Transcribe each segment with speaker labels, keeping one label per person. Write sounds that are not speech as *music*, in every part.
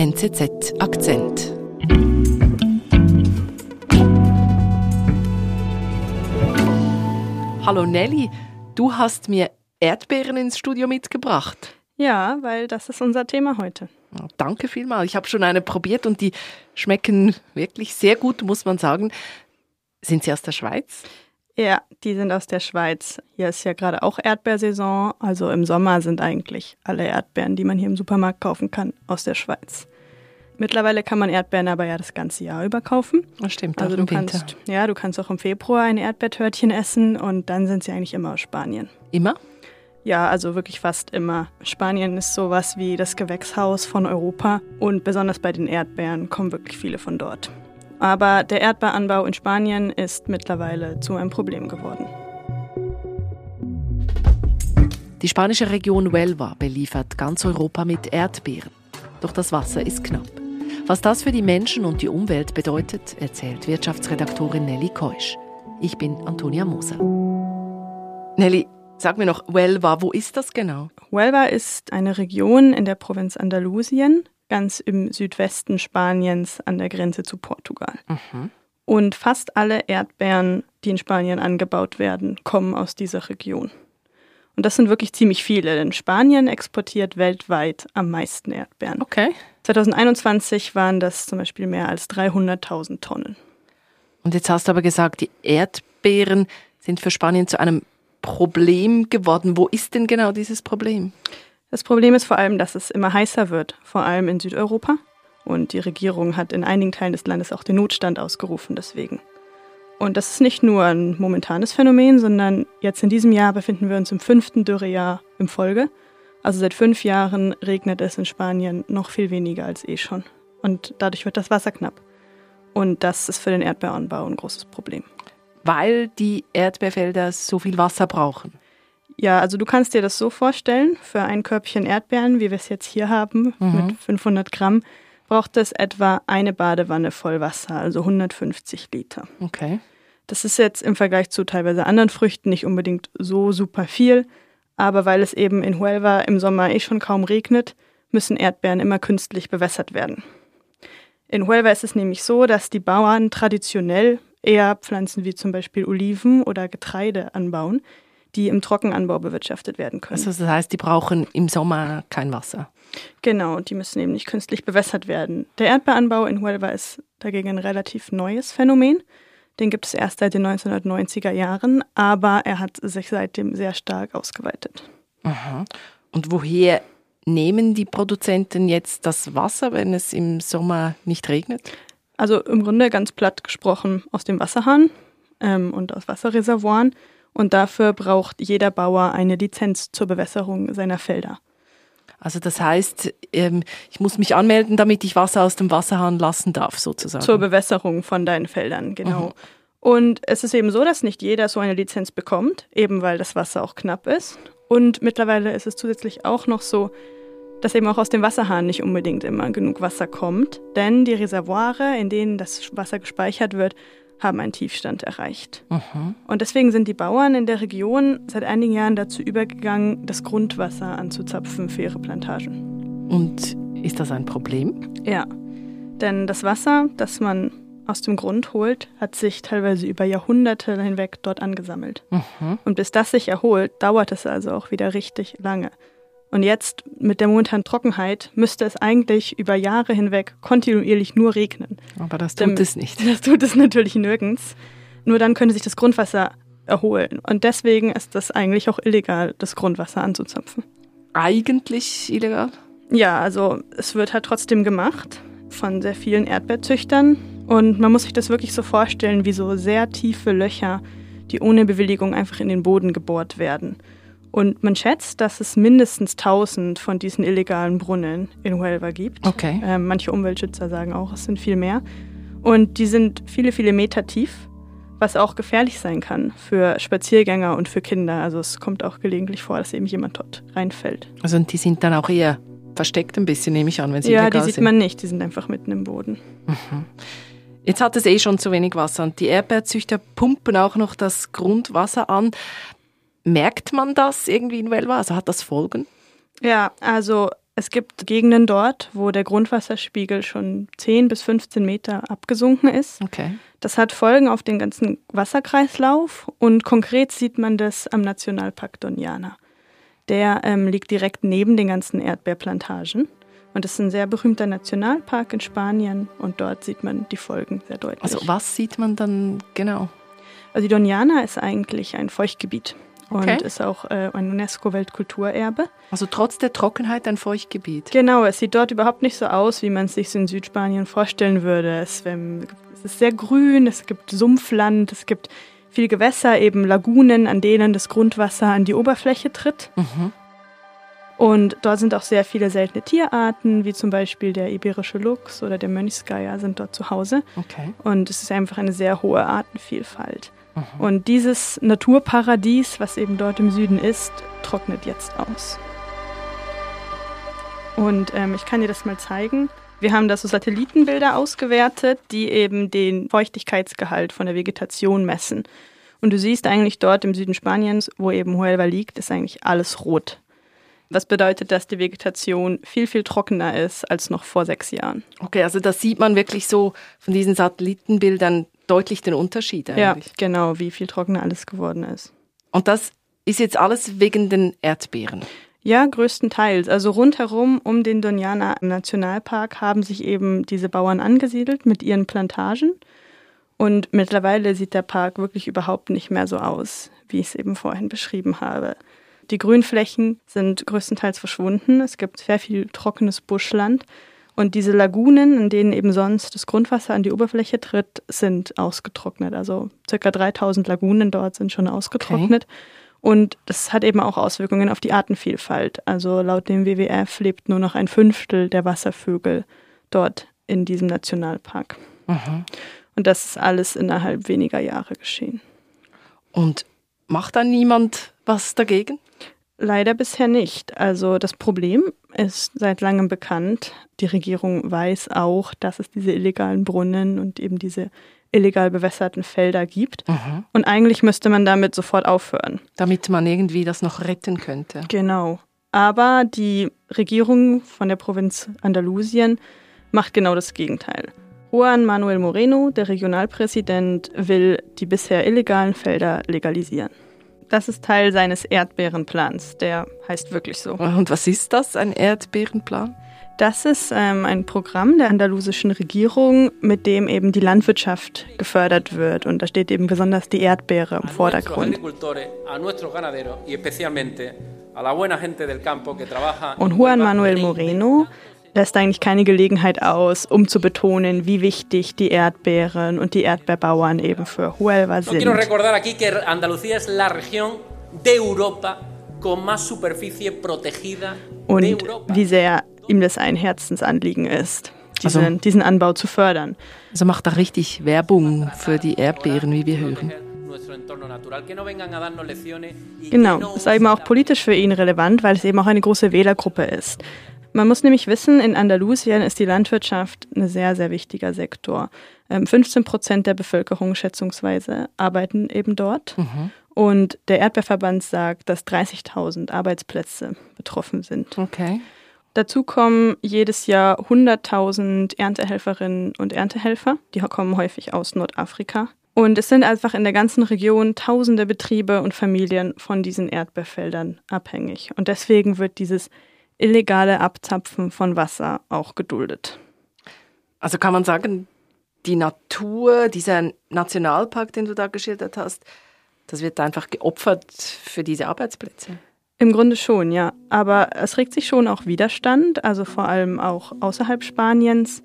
Speaker 1: NZZ Akzent. Hallo Nelly, du hast mir Erdbeeren ins Studio mitgebracht.
Speaker 2: Ja, weil das ist unser Thema heute.
Speaker 1: Oh, danke vielmals. Ich habe schon eine probiert und die schmecken wirklich sehr gut, muss man sagen. Sind sie aus der Schweiz?
Speaker 2: Ja, die sind aus der Schweiz. Hier ist ja gerade auch Erdbeersaison. Also im Sommer sind eigentlich alle Erdbeeren, die man hier im Supermarkt kaufen kann, aus der Schweiz. Mittlerweile kann man Erdbeeren aber ja das ganze Jahr über kaufen.
Speaker 1: Das stimmt,
Speaker 2: also
Speaker 1: auch
Speaker 2: du
Speaker 1: im
Speaker 2: kannst,
Speaker 1: Winter.
Speaker 2: ja, du kannst auch im Februar ein Erdbeertörtchen essen und dann sind sie eigentlich immer aus Spanien.
Speaker 1: Immer?
Speaker 2: Ja, also wirklich fast immer. Spanien ist sowas wie das Gewächshaus von Europa und besonders bei den Erdbeeren kommen wirklich viele von dort. Aber der Erdbeeranbau in Spanien ist mittlerweile zu einem Problem geworden.
Speaker 1: Die spanische Region Huelva beliefert ganz Europa mit Erdbeeren. Doch das Wasser ist knapp. Was das für die Menschen und die Umwelt bedeutet, erzählt Wirtschaftsredaktorin Nelly Keusch. Ich bin Antonia Moser. Nelly, sag mir noch, Huelva, wo ist das genau?
Speaker 2: Huelva ist eine Region in der Provinz Andalusien, ganz im Südwesten Spaniens an der Grenze zu Portugal.
Speaker 1: Mhm.
Speaker 2: Und fast alle Erdbeeren, die in Spanien angebaut werden, kommen aus dieser Region. Und das sind wirklich ziemlich viele, denn Spanien exportiert weltweit am meisten Erdbeeren.
Speaker 1: Okay.
Speaker 2: 2021 waren das zum Beispiel mehr als 300.000 Tonnen.
Speaker 1: Und jetzt hast du aber gesagt, die Erdbeeren sind für Spanien zu einem Problem geworden. Wo ist denn genau dieses Problem?
Speaker 2: Das Problem ist vor allem, dass es immer heißer wird, vor allem in Südeuropa. Und die Regierung hat in einigen Teilen des Landes auch den Notstand ausgerufen deswegen. Und das ist nicht nur ein momentanes Phänomen, sondern jetzt in diesem Jahr befinden wir uns im fünften Dürrejahr in Folge. Also seit fünf Jahren regnet es in Spanien noch viel weniger als eh schon. Und dadurch wird das Wasser knapp. Und das ist für den Erdbeeranbau ein großes Problem.
Speaker 1: Weil die Erdbeerfelder so viel Wasser brauchen.
Speaker 2: Ja, also du kannst dir das so vorstellen, für ein Körbchen Erdbeeren, wie wir es jetzt hier haben,
Speaker 1: Mhm.
Speaker 2: mit 500 Gramm, braucht es etwa eine Badewanne voll Wasser, also 150 Liter.
Speaker 1: Okay.
Speaker 2: Das ist jetzt im Vergleich zu teilweise anderen Früchten nicht unbedingt so super viel, aber weil es eben in Huelva im Sommer eh schon kaum regnet, müssen Erdbeeren immer künstlich bewässert werden. In Huelva ist es nämlich so, dass die Bauern traditionell eher Pflanzen wie zum Beispiel Oliven oder Getreide anbauen, die im Trockenanbau bewirtschaftet werden können.
Speaker 1: Also das heißt, die brauchen im Sommer kein Wasser.
Speaker 2: Genau, die müssen eben nicht künstlich bewässert werden. Der Erdbeeranbau in Huelva ist dagegen ein relativ neues Phänomen. Den gibt es erst seit den 1990er Jahren, aber er hat sich seitdem sehr stark ausgeweitet.
Speaker 1: Aha. Und woher nehmen die Produzenten jetzt das Wasser, wenn es im Sommer nicht regnet?
Speaker 2: Also im Grunde ganz platt gesprochen aus dem Wasserhahn ähm, und aus Wasserreservoiren. Und dafür braucht jeder Bauer eine Lizenz zur Bewässerung seiner Felder.
Speaker 1: Also das heißt, ähm, ich muss mich anmelden, damit ich Wasser aus dem Wasserhahn lassen darf, sozusagen.
Speaker 2: Zur Bewässerung von deinen Feldern, genau. Und es ist eben so, dass nicht jeder so eine Lizenz bekommt, eben weil das Wasser auch knapp ist. Und mittlerweile ist es zusätzlich auch noch so, dass eben auch aus dem Wasserhahn nicht unbedingt immer genug Wasser kommt, denn die Reservoire, in denen das Wasser gespeichert wird, haben einen Tiefstand erreicht.
Speaker 1: Mhm.
Speaker 2: Und deswegen sind die Bauern in der Region seit einigen Jahren dazu übergegangen, das Grundwasser anzuzapfen für ihre Plantagen.
Speaker 1: Und ist das ein Problem?
Speaker 2: Ja, denn das Wasser, das man aus dem Grund holt, hat sich teilweise über Jahrhunderte hinweg dort angesammelt.
Speaker 1: Mhm.
Speaker 2: Und bis das sich erholt, dauert es also auch wieder richtig lange. Und jetzt mit der momentanen Trockenheit müsste es eigentlich über Jahre hinweg kontinuierlich nur regnen.
Speaker 1: Aber das tut
Speaker 2: Dem-
Speaker 1: es nicht.
Speaker 2: Das tut es natürlich nirgends. Nur dann könnte sich das Grundwasser erholen. Und deswegen ist das eigentlich auch illegal, das Grundwasser anzuzapfen.
Speaker 1: Eigentlich illegal?
Speaker 2: Ja, also es wird halt trotzdem gemacht von sehr vielen Erdbeerzüchtern. Und man muss sich das wirklich so vorstellen, wie so sehr tiefe Löcher, die ohne Bewilligung einfach in den Boden gebohrt werden. Und man schätzt, dass es mindestens 1000 von diesen illegalen Brunnen in Huelva gibt.
Speaker 1: Okay.
Speaker 2: Ähm, manche Umweltschützer sagen auch, es sind viel mehr. Und die sind viele, viele Meter tief, was auch gefährlich sein kann für Spaziergänger und für Kinder. Also es kommt auch gelegentlich vor, dass eben jemand dort reinfällt.
Speaker 1: Also und die sind dann auch eher versteckt ein bisschen, nehme ich an, wenn sie
Speaker 2: Ja, die
Speaker 1: illegal
Speaker 2: sieht
Speaker 1: sind.
Speaker 2: man nicht, die sind einfach mitten im Boden.
Speaker 1: Jetzt hat es eh schon zu wenig Wasser und die Erdbeerzüchter pumpen auch noch das Grundwasser an. Merkt man das irgendwie in Huelva? Also hat das Folgen?
Speaker 2: Ja, also Es gibt Gegenden dort, wo der Grundwasserspiegel schon 10 bis 15 Meter abgesunken ist.
Speaker 1: Okay.
Speaker 2: Das hat Folgen auf den ganzen Wasserkreislauf und konkret sieht man das am Nationalpark Doñana. Der ähm, liegt direkt neben den ganzen Erdbeerplantagen. Und es ist ein sehr berühmter Nationalpark in Spanien und dort sieht man die Folgen sehr deutlich.
Speaker 1: Also was sieht man dann genau?
Speaker 2: Also die Doñana ist eigentlich ein Feuchtgebiet
Speaker 1: Okay.
Speaker 2: und ist auch äh, ein UNESCO-Weltkulturerbe.
Speaker 1: Also trotz der Trockenheit ein Feuchtgebiet.
Speaker 2: Genau, es sieht dort überhaupt nicht so aus, wie man es sich in Südspanien vorstellen würde. Es, ähm, es ist sehr grün, es gibt Sumpfland, es gibt viel Gewässer, eben Lagunen, an denen das Grundwasser an die Oberfläche tritt.
Speaker 1: Mhm.
Speaker 2: Und dort sind auch sehr viele seltene Tierarten, wie zum Beispiel der iberische Luchs oder der Mönchsgeier sind dort zu Hause.
Speaker 1: Okay.
Speaker 2: Und es ist einfach eine sehr hohe Artenvielfalt. Und dieses Naturparadies, was eben dort im Süden ist, trocknet jetzt aus. Und ähm, ich kann dir das mal zeigen. Wir haben da so Satellitenbilder ausgewertet, die eben den Feuchtigkeitsgehalt von der Vegetation messen. Und du siehst eigentlich dort im Süden Spaniens, wo eben Huelva liegt, ist eigentlich alles rot. Was bedeutet, dass die Vegetation viel, viel trockener ist als noch vor sechs Jahren.
Speaker 1: Okay, also da sieht man wirklich so von diesen Satellitenbildern deutlich den Unterschied eigentlich.
Speaker 2: Ja, genau, wie viel trockener alles geworden ist.
Speaker 1: Und das ist jetzt alles wegen den Erdbeeren.
Speaker 2: Ja, größtenteils. Also rundherum um den Doñana Nationalpark haben sich eben diese Bauern angesiedelt mit ihren Plantagen. Und mittlerweile sieht der Park wirklich überhaupt nicht mehr so aus, wie ich es eben vorhin beschrieben habe. Die Grünflächen sind größtenteils verschwunden. Es gibt sehr viel trockenes Buschland. Und diese Lagunen, in denen eben sonst das Grundwasser an die Oberfläche tritt, sind ausgetrocknet. Also circa 3000 Lagunen dort sind schon ausgetrocknet. Und das hat eben auch Auswirkungen auf die Artenvielfalt. Also laut dem WWF lebt nur noch ein Fünftel der Wasservögel dort in diesem Nationalpark.
Speaker 1: Mhm.
Speaker 2: Und das ist alles innerhalb weniger Jahre geschehen.
Speaker 1: Und macht da niemand was dagegen?
Speaker 2: Leider bisher nicht. Also das Problem ist seit langem bekannt. Die Regierung weiß auch, dass es diese illegalen Brunnen und eben diese illegal bewässerten Felder gibt.
Speaker 1: Mhm.
Speaker 2: Und eigentlich müsste man damit sofort aufhören.
Speaker 1: Damit man irgendwie das noch retten könnte.
Speaker 2: Genau. Aber die Regierung von der Provinz Andalusien macht genau das Gegenteil. Juan Manuel Moreno, der Regionalpräsident, will die bisher illegalen Felder legalisieren. Das ist Teil seines Erdbeerenplans. Der heißt wirklich so.
Speaker 1: Und was ist das, ein Erdbeerenplan?
Speaker 2: Das ist ähm, ein Programm der andalusischen Regierung, mit dem eben die Landwirtschaft gefördert wird. Und da steht eben besonders die Erdbeere im Vordergrund. Und Juan Manuel Moreno lässt eigentlich keine Gelegenheit aus, um zu betonen, wie wichtig die Erdbeeren und die Erdbeerbauern eben für Huelva sind.
Speaker 3: Quiero recordar aquí que Andalucía es la región de Europa con más superficie protegida de
Speaker 2: Und wie sehr ihm das ein Herzensanliegen ist, diesen,
Speaker 1: Also-
Speaker 2: diesen Anbau zu fördern.
Speaker 1: Also macht da richtig Werbung für die Erdbeeren, wie wir hören.
Speaker 2: Genau, ist eben auch politisch für ihn relevant, weil es eben auch eine große Wählergruppe ist. Man muss nämlich wissen, in Andalusien ist die Landwirtschaft ein sehr, sehr wichtiger Sektor. Ähm, 15 Prozent der Bevölkerung schätzungsweise arbeiten eben dort. Und der Erdbeerverband sagt, dass 30.000 Arbeitsplätze betroffen sind.
Speaker 1: Okay.
Speaker 2: Dazu kommen jedes Jahr 100.000 Erntehelferinnen und Erntehelfer. Die kommen häufig aus Nordafrika. Und es sind einfach in der ganzen Region tausende Betriebe und Familien von diesen Erdbeerfeldern abhängig. Und deswegen wird dieses illegale Abzapfen von Wasser auch geduldet.
Speaker 1: Also kann man sagen, die Natur, dieser Nationalpark, den du da geschildert hast, das wird einfach geopfert für diese Arbeitsplätze.
Speaker 2: Im Grunde schon, ja. Aber es regt sich schon auch Widerstand, also vor allem auch außerhalb Spaniens.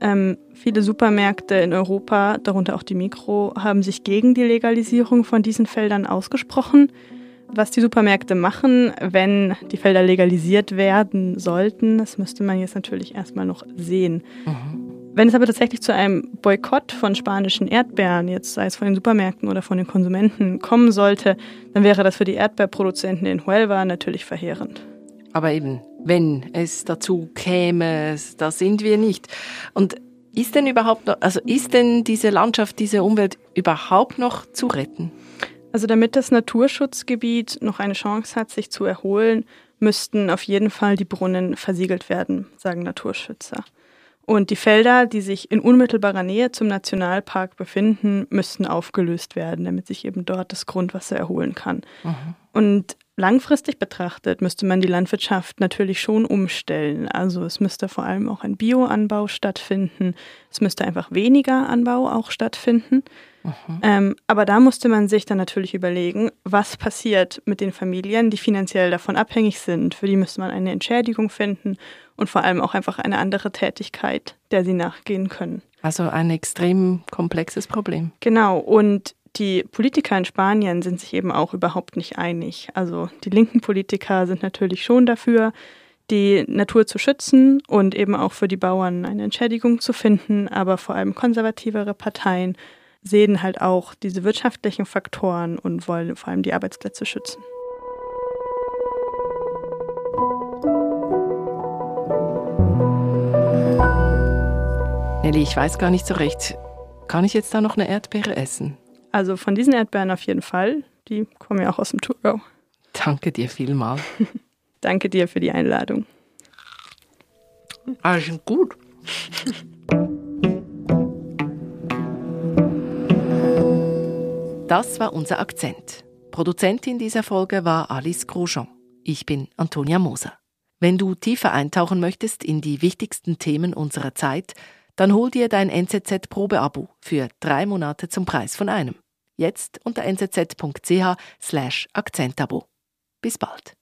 Speaker 2: Ähm, viele Supermärkte in Europa, darunter auch die Mikro, haben sich gegen die Legalisierung von diesen Feldern ausgesprochen. Was die Supermärkte machen, wenn die Felder legalisiert werden sollten, das müsste man jetzt natürlich erstmal noch sehen. Wenn es aber tatsächlich zu einem Boykott von spanischen Erdbeeren, jetzt sei es von den Supermärkten oder von den Konsumenten, kommen sollte, dann wäre das für die Erdbeerproduzenten in Huelva natürlich verheerend.
Speaker 1: Aber eben, wenn es dazu käme, da sind wir nicht. Und ist denn überhaupt noch, also ist denn diese Landschaft, diese Umwelt überhaupt noch zu retten?
Speaker 2: Also damit das Naturschutzgebiet noch eine Chance hat, sich zu erholen, müssten auf jeden Fall die Brunnen versiegelt werden, sagen Naturschützer. Und die Felder, die sich in unmittelbarer Nähe zum Nationalpark befinden, müssten aufgelöst werden, damit sich eben dort das Grundwasser erholen kann. Mhm. Und langfristig betrachtet müsste man die Landwirtschaft natürlich schon umstellen. Also es müsste vor allem auch ein Bioanbau stattfinden. Es müsste einfach weniger Anbau auch stattfinden. Mhm. Ähm, aber da musste man sich dann natürlich überlegen, was passiert mit den Familien, die finanziell davon abhängig sind. Für die müsste man eine Entschädigung finden und vor allem auch einfach eine andere Tätigkeit, der sie nachgehen können.
Speaker 1: Also ein extrem komplexes Problem.
Speaker 2: Genau. Und die Politiker in Spanien sind sich eben auch überhaupt nicht einig. Also die linken Politiker sind natürlich schon dafür, die Natur zu schützen und eben auch für die Bauern eine Entschädigung zu finden, aber vor allem konservativere Parteien sehen halt auch diese wirtschaftlichen Faktoren und wollen vor allem die Arbeitsplätze schützen.
Speaker 1: Nelly, ich weiß gar nicht so recht. Kann ich jetzt da noch eine Erdbeere essen?
Speaker 2: Also von diesen Erdbeeren auf jeden Fall. Die kommen ja auch aus dem Thurgau.
Speaker 1: Danke dir vielmal. *laughs*
Speaker 2: Danke dir für die Einladung.
Speaker 1: Ah, sind gut. Das war unser Akzent. Produzentin dieser Folge war Alice Grosjean. Ich bin Antonia Moser. Wenn du tiefer eintauchen möchtest in die wichtigsten Themen unserer Zeit, dann hol dir dein NZZ-Probeabo für drei Monate zum Preis von einem. Jetzt unter nzz.ch slash Akzentabo. Bis bald.